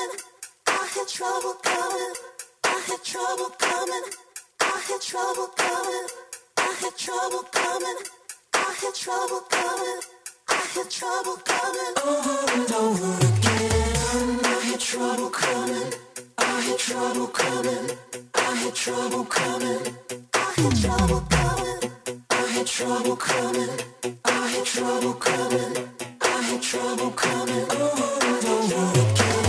coming. I hear trouble coming. I hear trouble coming. I hear trouble coming. I hear trouble coming. I hear trouble coming. I hear trouble coming. Over and over again. I hear trouble coming. I hear trouble coming. I hear trouble coming. I hear trouble coming. I hear trouble coming. I hear trouble coming. I hear trouble coming. Over and over again.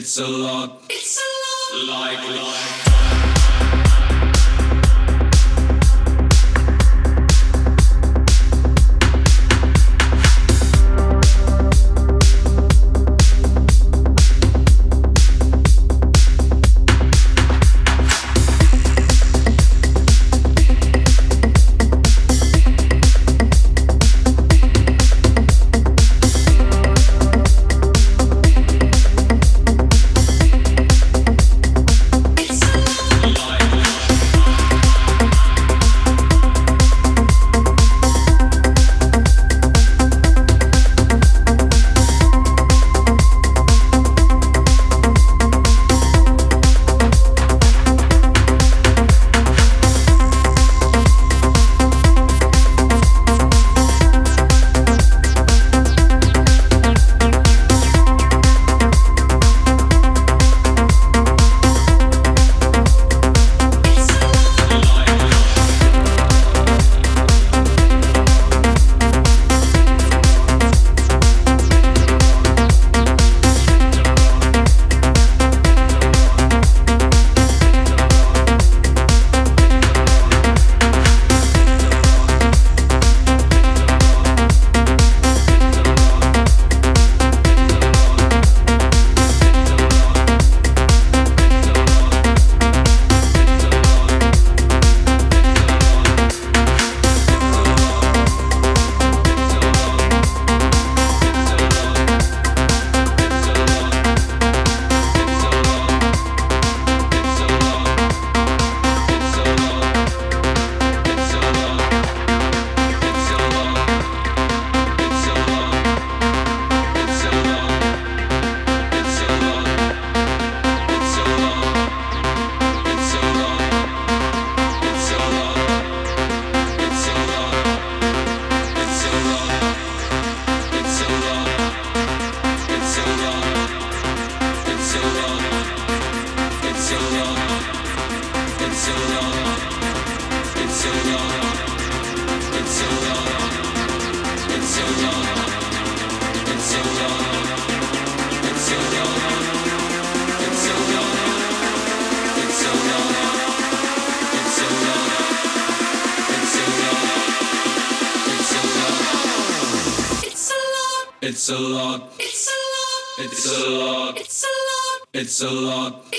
It's a lot. It's a lot.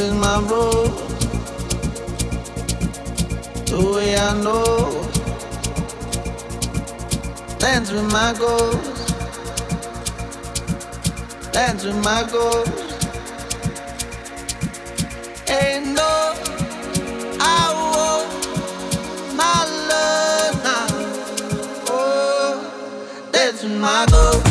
Is my road. The way I know. Dance with my ghost. Dance with my ghost. Ain't no I want my love now. Oh, dance with my ghost.